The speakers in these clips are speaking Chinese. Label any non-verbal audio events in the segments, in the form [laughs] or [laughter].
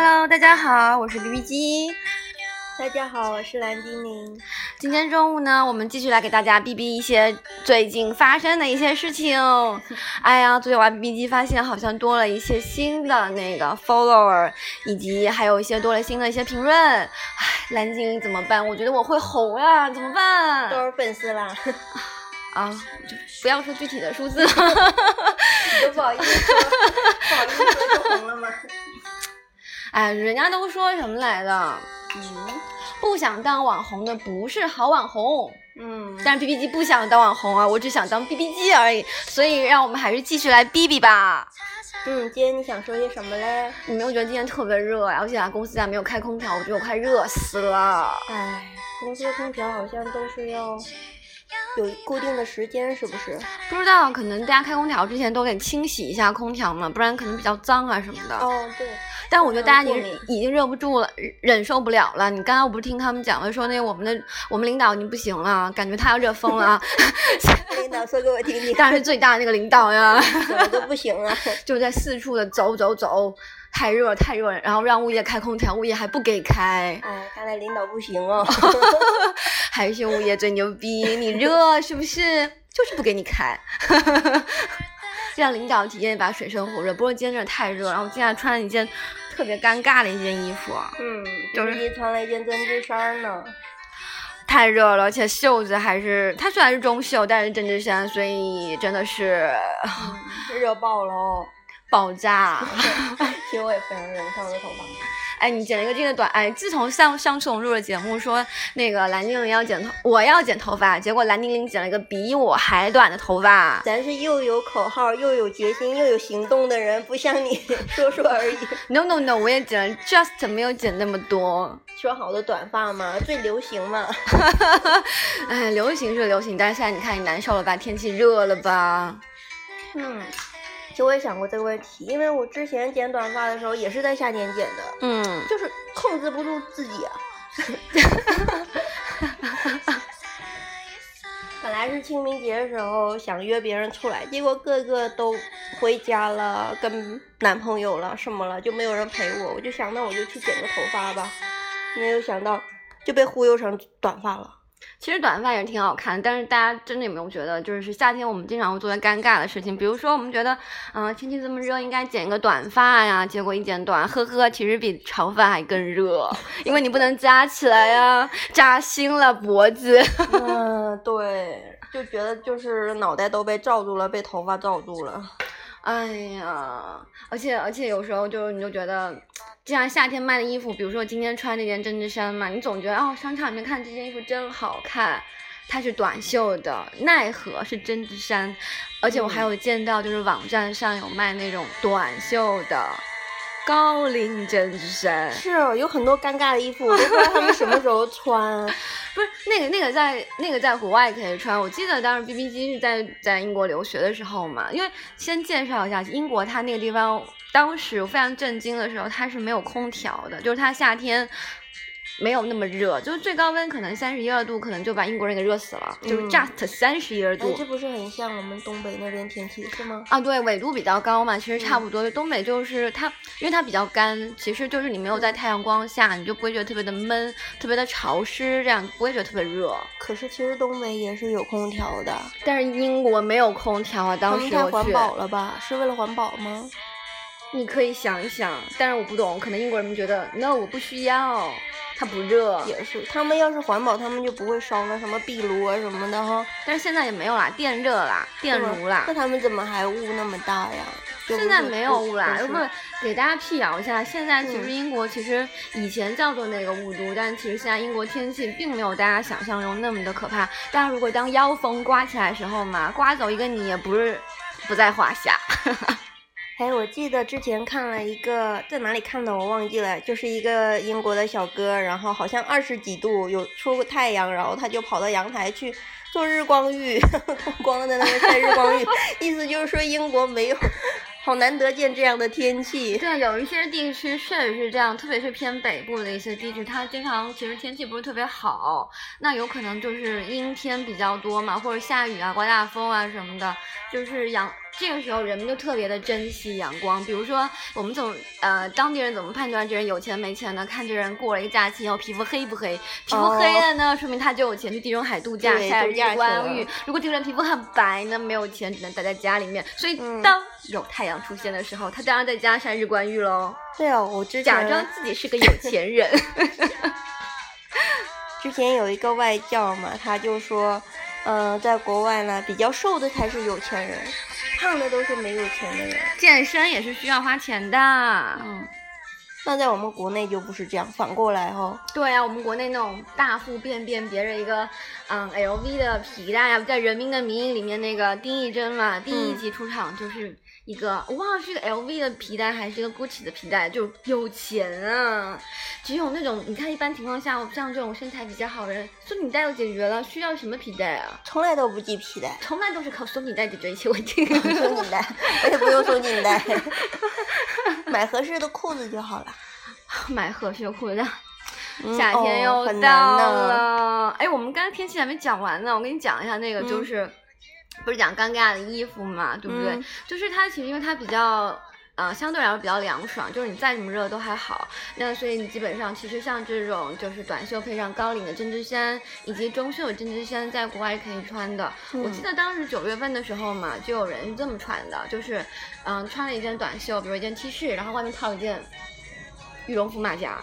Hello，大家好，我是 BB 机。大家好，我是蓝精灵。今天中午呢，我们继续来给大家 BB 一些最近发生的一些事情。哎呀，昨天玩 BB 机发现好像多了一些新的那个 follower，以及还有一些多了新的一些评论。唉，蓝精灵怎么办？我觉得我会红呀，怎么办？多少粉丝啦？啊，就不要说具体的数字了。[laughs] 都不好意思说，不好意思说就红了吗？哎，人家都说什么来的？嗯不想当网红的不是好网红。嗯，但是 B B 机不想当网红啊，我只想当 B B 机而已。所以让我们还是继续来 B B 吧。嗯，今天你想说些什么嘞？你没有觉得今天特别热呀？而且啊，公司还没有开空调，我觉得我快热死了。哎，公司的空调好像都是要有固定的时间，是不是？不知道，可能大家开空调之前都得清洗一下空调嘛，不然可能比较脏啊什么的。哦，对，但我觉得大家已经已经热不住了，忍受不了了。你刚刚我不是听他们讲了，说那我们的我们领导已经不行了，感觉他要热疯了啊。[laughs] 领导说给我听听，当然是最大的那个领导呀，怎么都不行了？就在四处的走走走，太热太热，然后让物业开空调，物业还不给开，哎，看来领导不行哦。[laughs] [laughs] 还是物业最牛逼，你热是不是？就是不给你开。让领导体验一把水深火热。不过今天真的太热，然后我今天还穿了一件特别尴尬的一件衣服，嗯，就是你穿了一件针织衫呢。太热了，而且袖子还是它虽然是中袖，但是针织衫，所以真的是嗯热爆了哦！爆炸。[laughs] 其实我也非常热，你看我的头发。哎，你剪了一个这个短，哎，自从上上次我们录了节目说那个蓝精灵要剪头，我要剪头发，结果蓝精灵剪了一个比我还短的头发。咱是又有口号又有决心又有行动的人，不像你 [laughs] 说说而已。No no no，我也剪了，just 没有剪那么多。说好的短发嘛，最流行嘛。[laughs] [laughs] 哎，流行是流行，但是现在你看你难受了吧？天气热了吧？嗯，其实我也想过这个问题，因为我之前剪短发的时候也是在夏天剪的，嗯，就是控制不住自己啊。[laughs] 本来是清明节的时候想约别人出来，结果个个都回家了，跟男朋友了什么了，就没有人陪我。我就想，那我就去剪个头发吧。没有想到就被忽悠成短发了。其实短发也是挺好看，但是大家真的有没有觉得，就是夏天我们经常会做些尴尬的事情，比如说我们觉得，嗯、天气这么热，应该剪个短发呀，结果一剪短，呵呵，其实比长发还更热，因为你不能扎起来呀，扎心了脖子。嗯，[laughs] 对，就觉得就是脑袋都被罩住了，被头发罩住了。哎呀，而且而且有时候就你就觉得，[tsk] 就像夏天卖的衣服，比如说我今天穿这件针织衫嘛，你总觉得哦，商场里面看这件衣服真好看，它是短袖的，奈何是针织衫，而且我还有见到就是网站上有卖那种短袖的高领针织衫，是哦有很多尴尬的衣服，我都不知道他们 [laughs] 什么时候穿。[laughs] 不是那个那个在那个在国外可以穿，我记得当时 B B 机是在在英国留学的时候嘛，因为先介绍一下英国，它那个地方当时我非常震惊的时候，它是没有空调的，就是它夏天。没有那么热，就是最高温可能三十一二度，可能就把英国人给热死了，就是嗯 just 三十一二哎度。，这不是很像我们东北那边天气是吗？啊，对，纬度比较高嘛，其实差嗯不多。东北就是它，因为它比较干，其实就是你没有在太阳光下，你就不会觉得特别的闷，特别的潮湿，这样不会觉得特别热。可是其实东北也是有空调的，但是英国没有空调啊，他当时太环保了吧？是为了环保吗？你可以想一想，但是我不懂，可能英国人们觉得 no，我不需要，它不热。也是，他们要是环保，他们就不会烧那什么壁炉啊什么的哈。但是现在也没有啦，电热啦，电炉啦那。他们怎么还雾那么大呀？现在没有雾啦，不是不给大家辟谣一下，现在其实嗯英国其实以前叫做那个雾都，但其实现在英国天气并没有大家想象中那么的可怕。但是如果当妖风刮起来的时候嘛，刮走一个你也不是不在话下。[laughs] 哎，我记得之前看了一个，在哪里看的我忘记了，就是一个英国的小哥，然后好像二十几度有出过太阳，然后他就跑到阳台去做日光浴，脱 [laughs] 光在那边晒日光浴，意思就是说英国没有，好难得见这样的天气。对，有一些地区确实是这样，特别是偏北部的一些地区，它经常其实天气不是特别好，那有可能就是阴天比较多嘛，或者下雨啊、刮大风啊什么的，就是阳这个时候人们就特别的珍惜阳光。比如说，我们总呃当地人怎么判断这人有钱没钱呢？看这人过了一个假期以后皮肤黑不黑，皮肤黑了呢，说明他就有钱去地中海度假晒日光浴。如果这个人皮肤很白呢，没有钱只能待在家里面。所以当有太阳出现的时候，他当然在家晒日光浴喽。对啊，我之前假装自己是个有钱人。[laughs] 之前有一个外教嘛，他就说。嗯，在国外呢，比较瘦的才是有钱人，胖的都是没有钱的人。健身也是需要花钱的。嗯，那在我们国内就不是这样，反过来哈。对啊，我们国内那种大腹便便，别着一个嗯 LV 的皮带呀，在《人民的名义》里面那个丁义珍嘛，第一集出场就是。一个我忘了是个 LV 的皮带还是一个 Gucci 的皮带，就有钱啊！只有那种你看，一般情况下，像这种身材比较好的人，松紧带就解决了。需要什么皮带啊？从来都不系皮带，从来都是靠松紧带解决一切问题。[laughs] 松紧带，我也不用松紧带，买合适的裤子就好了。[laughs] 买合适的裤子，夏天又到了。哎，我们刚才天气还没讲完呢，我跟你讲一下那个就是。不是讲尴尬的衣服嘛，对不对？就是它其实因为它比较，呃，相对来说比较凉爽，就是你再怎么热都还好。那所以你基本上其实像这种就是短袖配上高领的针织衫，以及中袖的针织衫，在国外是可以穿的。我记得当时九月份的时候嘛，就有人是这么穿的，就是嗯，穿了一件短袖，比如一件 T 恤，然后外面套一件羽绒服马甲。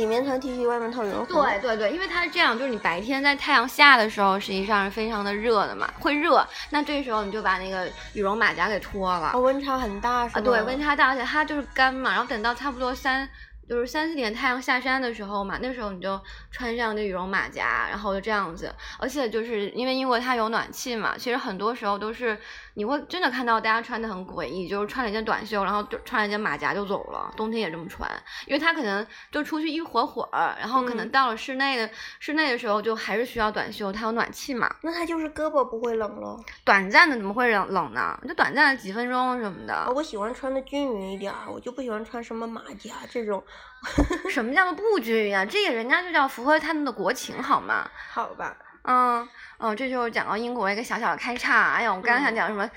里面穿 T 恤，外面套羽绒服。对对对，因为它是这样，就是你白天在太阳下的时候，实际上是非常的热的嘛，会热。那这时候你就把那个羽绒马甲给脱了。温差很大是吗？对，温差大，而且它就是干嘛，然后等到差不多三。就是三四点太阳下山的时候嘛，那时候你就穿上那羽绒马甲，然后就这样子。而且就是因为英国它有暖气嘛，其实很多时候都是你会真的看到大家穿的很诡异，就是穿了一件短袖，然后就穿了一件马甲就走了。冬天也这么穿，因为他可能就出去一会会儿，然后可能到了室内的室内的时候就还是需要短袖，它有暖气嘛。那他就是胳膊不会冷了？短暂的怎么会冷冷呢？就短暂的几分钟什么的。我喜欢穿的均匀一点，我就不喜欢穿什么马甲这种。[laughs] 什么叫做不均匀啊？这个人家就叫符合他们的国情，好吗？好吧。嗯嗯，这就是讲到英国一个小小的开叉。哎呀，我刚刚想讲什么？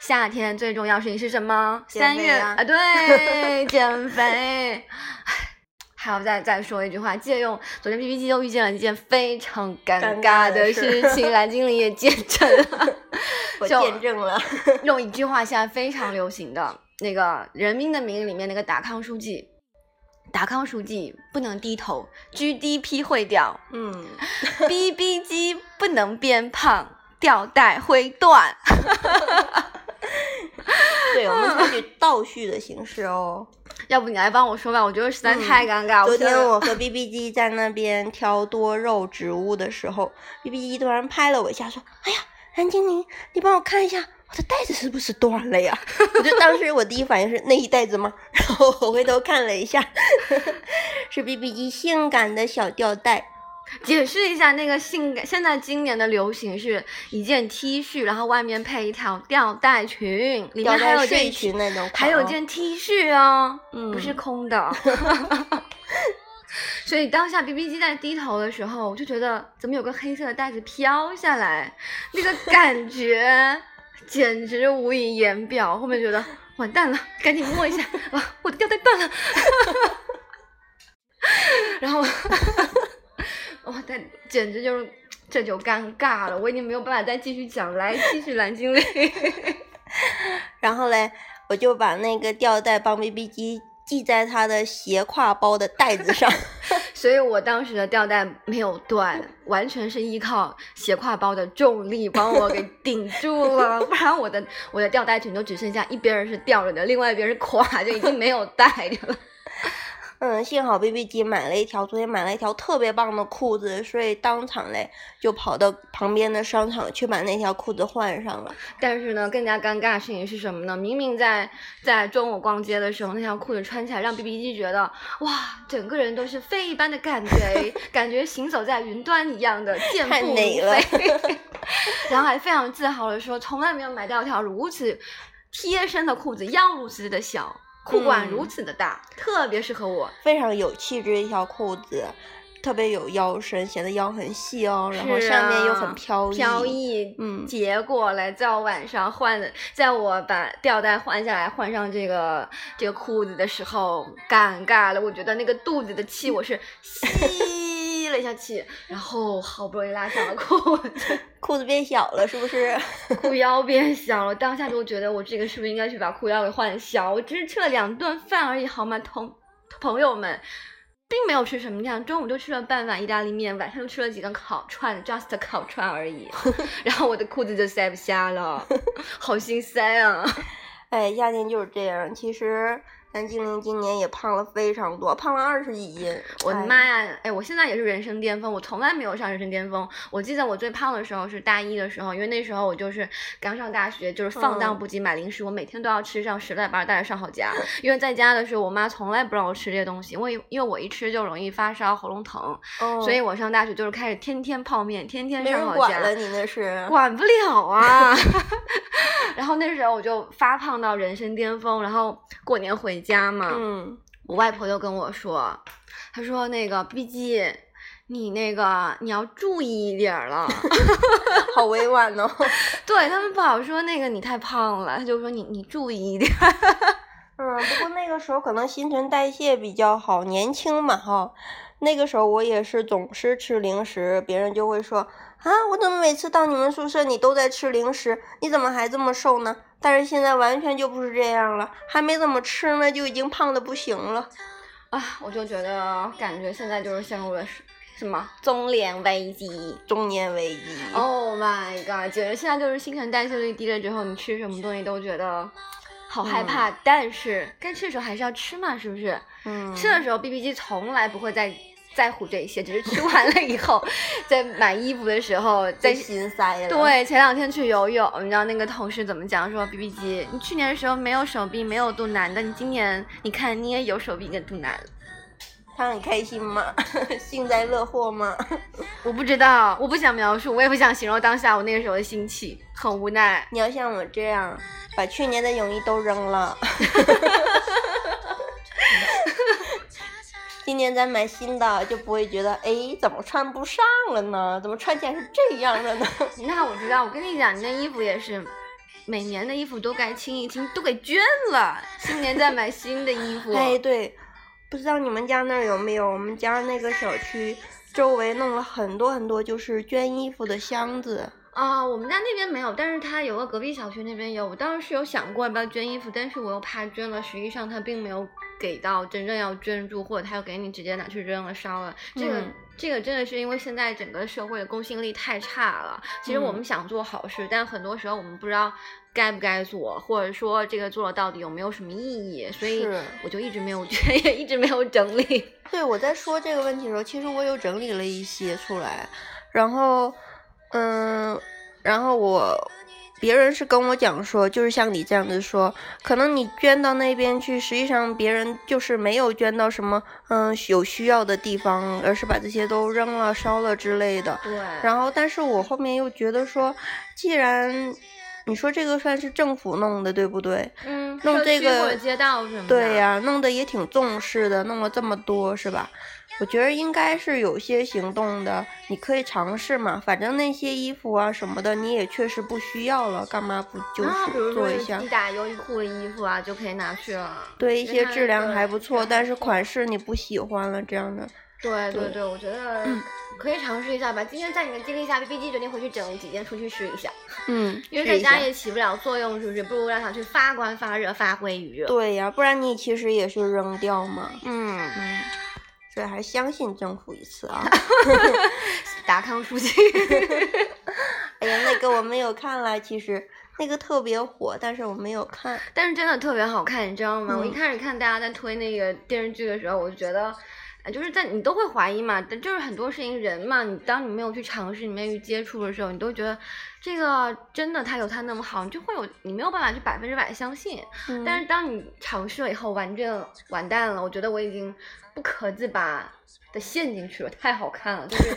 夏天最重要事情是什么？三月啊，对，[laughs] 减肥。还要再再说一句话，借用昨天 PPT 又遇见了一件非常尴尬的事情，蓝精灵也见证了，[laughs] 我见证了。用一句话，现在非常流行的那个《人民的名义》里面那个达康书记。达康书记不能低头，GDP 会掉。嗯，BB 机不能变胖，吊带会断。[laughs] 对，我们采取倒叙的形式哦。要不你来帮我说吧，我觉得实在太尴尬。昨天我和 BB 机在那边挑多肉植物的时候，BB 机突然拍了我一下，说：“哎呀，蓝精灵，你帮我看一下。”我的袋子是不是断了呀？[laughs] 我就当时我第一反应是那一袋子吗？然后我回头看了一下，[laughs] 是 B B 机性感的小吊带。解释一下那个性感，现在今年的流行是一件 T 恤，然后外面配一条吊带裙，里面还有睡裙那种，还有件 T 恤哦，嗯不是空的。[laughs] 所以当下 B B 机在低头的时候，我就觉得怎么有个黑色的袋子飘下来，那个感觉。简直无以言表，后面觉得完蛋了，赶紧摸一下，啊，我的吊带断了，然后，哇，太简直就是这就尴尬了，我已经没有办法再继续讲，来继续蓝精灵，[laughs] 然后嘞，我就把那个吊带帮 BB 机。系在他的斜挎包的带子上，所以我当时的吊带没有断，完全是依靠斜挎包的重力帮我给 [laughs] 顶住了，不然我的我的吊带裙就只剩下一边是吊着的，另外一边是垮，就已经没有带着了。嗯，幸好 B B 机买了一条，昨天买了一条特别棒的裤子，所以当场嘞就跑到旁边的商场去把那条裤子换上了。但是呢，更加尴尬的事情是什么呢？明明在在中午逛街的时候，那条裤子穿起来让 B B 机觉得哇，整个人都是飞一般的感觉，[laughs] 感觉行走在云端一样的健步如飞。[laughs] 然后还非常自豪的说，从来没有买到一条如此贴身的裤子，腰如此的小。裤管如此的大，特别适合我，非常有气质一条裤子。特别有腰身，显得腰很细哦，然后上面又很飘逸，飘逸，嗯结果来，在我晚上换的，在我把吊带换下来，换上这个这个裤子的时候，尴尬了。我觉得那个肚子的气，我是吸 [laughs] 了一下气，然后好不容易拉上了裤子，[laughs] 裤子变小了，是不是？[laughs] 裤腰变小了。当下就觉得我这个是不是应该去把裤腰给换小？我只是吃了两顿饭而已，好吗，同朋友们。并没有吃什么量，中午就吃了半碗意大利面，晚上就吃了几根烤串，just 烤串而已。[laughs] 然后我的裤子就塞不下了，好心塞啊！哎，夏天就是这样。其实。咱精灵今年也胖了非常多，胖了二十几斤。我的妈呀！哎，我现在也是人生巅峰，我从来没有上人生巅峰。我记得我最胖的时候是大一的时候，因为那时候我就是刚上大学，就是放荡不羁买零食，我每天都要吃上十来包带着上好家。因为在家的时候，我妈从来不让我吃这些东西，因为因为我一吃就容易发烧、喉咙疼，所以我上大学就是开始天天泡面，天天上好家。管了你那是？管不了啊！[laughs] 然后那时候我就发胖到人生巅峰，然后过年回家嘛，嗯，我外婆就跟我说，她说那个毕竟你那个你要注意一点了，[laughs] [laughs] 好委婉哦。[laughs] 对他们不好说那个你太胖了，他就说你你注意一点。嗯，不过那个时候可能新陈代谢比较好，年轻嘛哈。那个时候我也是总是吃零食，别人就会说啊，我怎么每次到你们宿舍你都在吃零食，你怎么还这么瘦呢？但是现在完全就不是这样了，还没怎么吃呢，就已经胖的不行了。啊，我就觉得感觉现在就是陷入了什么中年危机，中年危机。Oh my god！觉得现在就是新陈代谢率低了之后，你吃什么东西都觉得好害怕，但是该吃的时候还是要吃嘛，是不是？嗯。吃的时候，B B 机从来不会在。在乎这些，只是吃完了以后，在买衣服的时候在心塞了。对，前两天去游泳，你知道那个同事怎么讲？说 B B 机，你去年的时候没有手臂，没有肚腩的，你今年你看你也有手臂跟肚腩，他很开心吗？[laughs] 幸灾乐祸吗？[laughs] 我不知道，我不想描述，我也不想形容当下我那个时候的心情，很无奈。你要像我这样，把去年的泳衣都扔了。今年再买新的，就不会觉得哎，怎么穿不上了呢？怎么穿起来是这样的呢？[laughs] 那我知道，我跟你讲，你那衣服也是，每年的衣服都该清一清，都给捐了，新年再买新的衣服。哎，对，不知道你们家那儿有没有？我们家那个小区周围弄了很多很多，就是捐衣服的箱子。啊，我们家那边没有，但是他有个隔壁小区那边有。我当时有想过要不要捐衣服，但是我又怕捐了，实际上他并没有给到真正要捐助，或者他又给你直接拿去扔了烧了。这个这个真的是因为现在整个社会的公信力太差了。其实我们想做好事，但很多时候我们不知道该不该做，或者说这个做了到底有没有什么意义，所以我就一直没有 [laughs] 捐，也一直没有整理。[laughs] 对，我在说这个问题的时候，其实我有整理了一些出来，然后。嗯，然后我，别人是跟我讲说，就是像你这样子说，可能你捐到那边去，实际上别人就是没有捐到什么嗯有需要的地方，而是把这些都扔了、烧了之类的。对。然后，但是我后面又觉得说，既然你说这个算是政府弄的，对不对？嗯。弄这个街道什么的。对呀，弄得也挺重视的，弄了这么多，是吧？我觉得应该是有些行动的，你可以尝试嘛。反正那些衣服啊什么的，你也确实不需要了，干嘛不就是做一下？你打优衣库的衣服啊，就可以拿去了。对，一些质量还不错，但是款式你不喜欢了这样的。对对对，我觉得可以尝试一下吧。今天在你的激励下，B B G 决定回去整几件出去试一下。嗯，[laughs] 因为在家也起不了作用，是不是？不如让它去发光发热，发挥余热。对呀，不然你其实也是扔掉嘛。嗯嗯。对，还是相信政府一次啊！[laughs] [laughs] 达康书记，[laughs] 哎呀，那个我没有看了，其实那个特别火，但是我没有看，但是真的特别好看，你知道吗？我一开始看大家在推那个电视剧的时候，我就觉得。就是在你都会怀疑嘛，但就是很多事情人嘛，你当你没有去尝试，你没有去接触的时候，你都觉得这个真的他有他那么好，你就会有你没有办法去百分之百相信。但是当你尝试了以后，完正完蛋了，我觉得我已经不可自拔的陷进去了，太好看了，就是。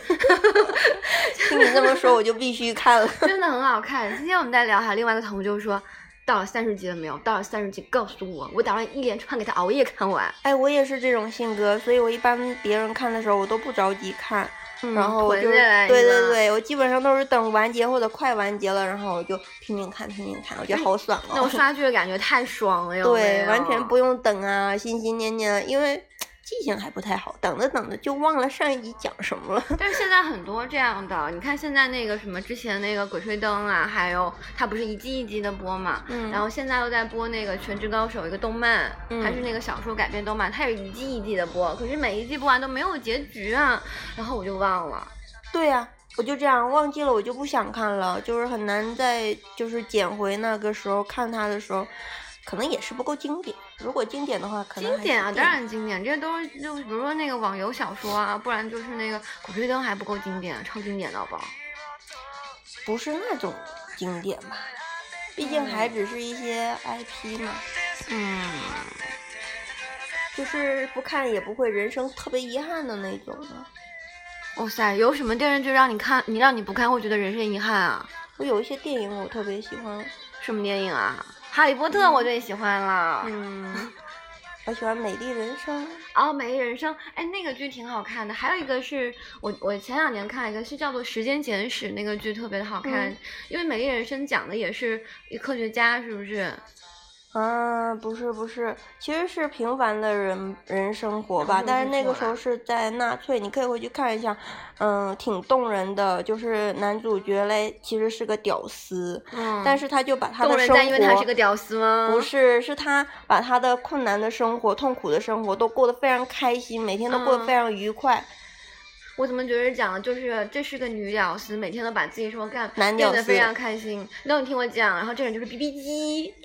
[laughs] 听你这么说，我就必须看了。真的很好看。今天我们在聊，还有另外一个同学就说。到了三十集了没有？到了三十集，告诉我，我打算一连串给他熬夜看完。哎，我也是这种性格，所以我一般别人看的时候，我都不着急看，然后我就对对对，我基本上都是等完结或者快完结了，然后我就拼命看拼命看，我觉得好爽哦。那 [laughs] 种刷剧的感觉太爽了哟。对，完全不用等啊，心心念念，因为。记性还不太好，等着等着就忘了上一集讲什么了。[laughs] 但是现在很多这样的，你看现在那个什么之前那个《鬼吹灯》啊，还有它不是一季一季的播嘛，嗯，然后现在又在播那个《全职高手》一个动漫，还是那个小说改编动漫，它也一季一季的播，可是每一季播完都没有结局啊，然后我就忘了。对呀，我就这样忘记了，我就不想看了，就是很难再就是捡回那个时候看它的时候。可能也是不够经典。如果经典的话，可能经典啊，当然经典。这些都是就比如说那个网游小说啊，不然就是那个《鬼吹灯》还不够经典，超经典的好不好？不是那种经典吧？毕竟还只是一些 IP 嘛。嗯。就是不看也不会人生特别遗憾的那种的。哇塞，有什么电视剧让你看，你让你不看会觉得人生遗憾啊？我有一些电影我特别喜欢。什么电影啊？哈利波特我最喜欢了，嗯，我喜欢美丽人生。哦，美丽人生，哎，那个剧挺好看的。还有一个是我我前两年看了一个，是叫做《时间简史》，那个剧特别的好看，因为美丽人生讲的也是一科学家，是不是？嗯，不是不是，其实是平凡的人人生活吧。但是那个时候是在纳粹，你可以回去看一下，嗯，挺动人的。就是男主角嘞，其实是个屌丝，嗯，但是他就把他的生活，因为他是个屌丝吗？不是，是他把他的困难的生活、痛苦的生活都过得非常开心，每天都过得非常愉快。我怎么觉得讲的就是这是个女屌丝，每天都把自己生活干变得非常开心。那你听我讲，然后这人就是 B B 机，[laughs]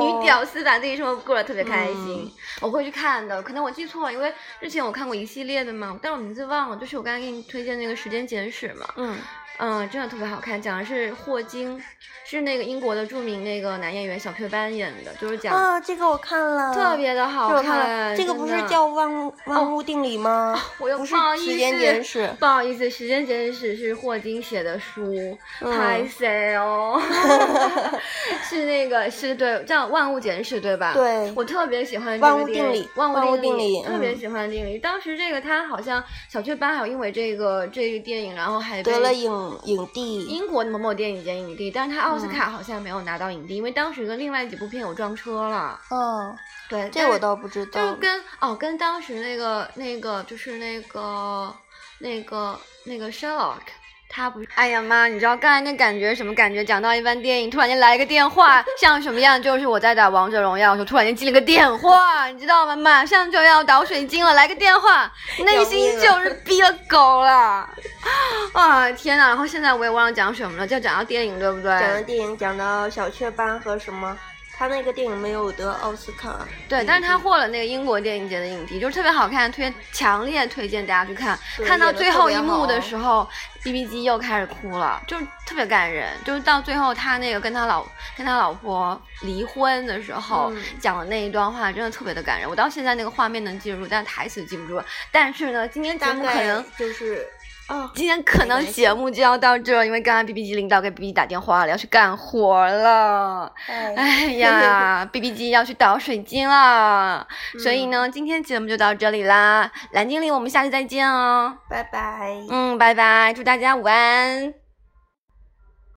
女屌丝把自己生活过得特别开心。我会去看的，可能我记错了，因为之前我看过一系列的嘛，但我名字忘了。就是我刚才给你推荐那个时间简史嘛。嗯。嗯，真的特别好看，讲的是霍金，是那个英国的著名那个男演员小雀斑演的，就是讲啊，这个我看了，特别的好看。这个不是叫万万物定理吗？我又不是时间简史，不好意思，时间简史是霍金写的书，太 sad 哦。[laughs] 是那个是对叫万物简史对吧？对，我特别喜欢万物定理，万物定理，特别喜欢定理。当时这个他好像小雀斑还有因为这个这个电影，然后还得了影。影帝，英国某某电影节影帝，但是他奥斯卡好像没有拿到影帝，因为当时跟另外几部片有撞车了。嗯，对，这我倒不知道。就跟哦，跟当时那个那个就是那个那个那个 Sherlock。他不是，哎呀妈！你知道刚才那感觉什么感觉？讲到一半电影，突然间来一个电话，[laughs] 像什么样？就是我在打王者荣耀，就突然间接了个电话，你知道吗？马上就要倒水晶了，来个电话，内心就是逼了狗了。啊天呐！然后现在我也忘了讲什么了，就讲到电影，对不对？讲到电影，讲到小雀斑和什么？他那个电影没有得奥斯卡，对，但是他获了那个英国电影节的影帝，就是特别好看，推强烈推荐大家去看。看到最后一幕的时候，B B 机又开始哭了，就是特别感人。就是到最后他那个跟他老跟他老婆离婚的时候讲的那一段话，真的特别的感人。我到现在那个画面能记住，但台词记不住。但是呢，今天节目可能就是。哦，今天可能节目就要到这，因为刚刚 B B 机领导给 B B 机打电话了，要去干活了。哎呀，[laughs] B B 机要去倒水晶了，所以呢，今天节目就到这里啦。蓝精灵，我们下期再见哦，拜拜。嗯，拜拜，祝大家午安。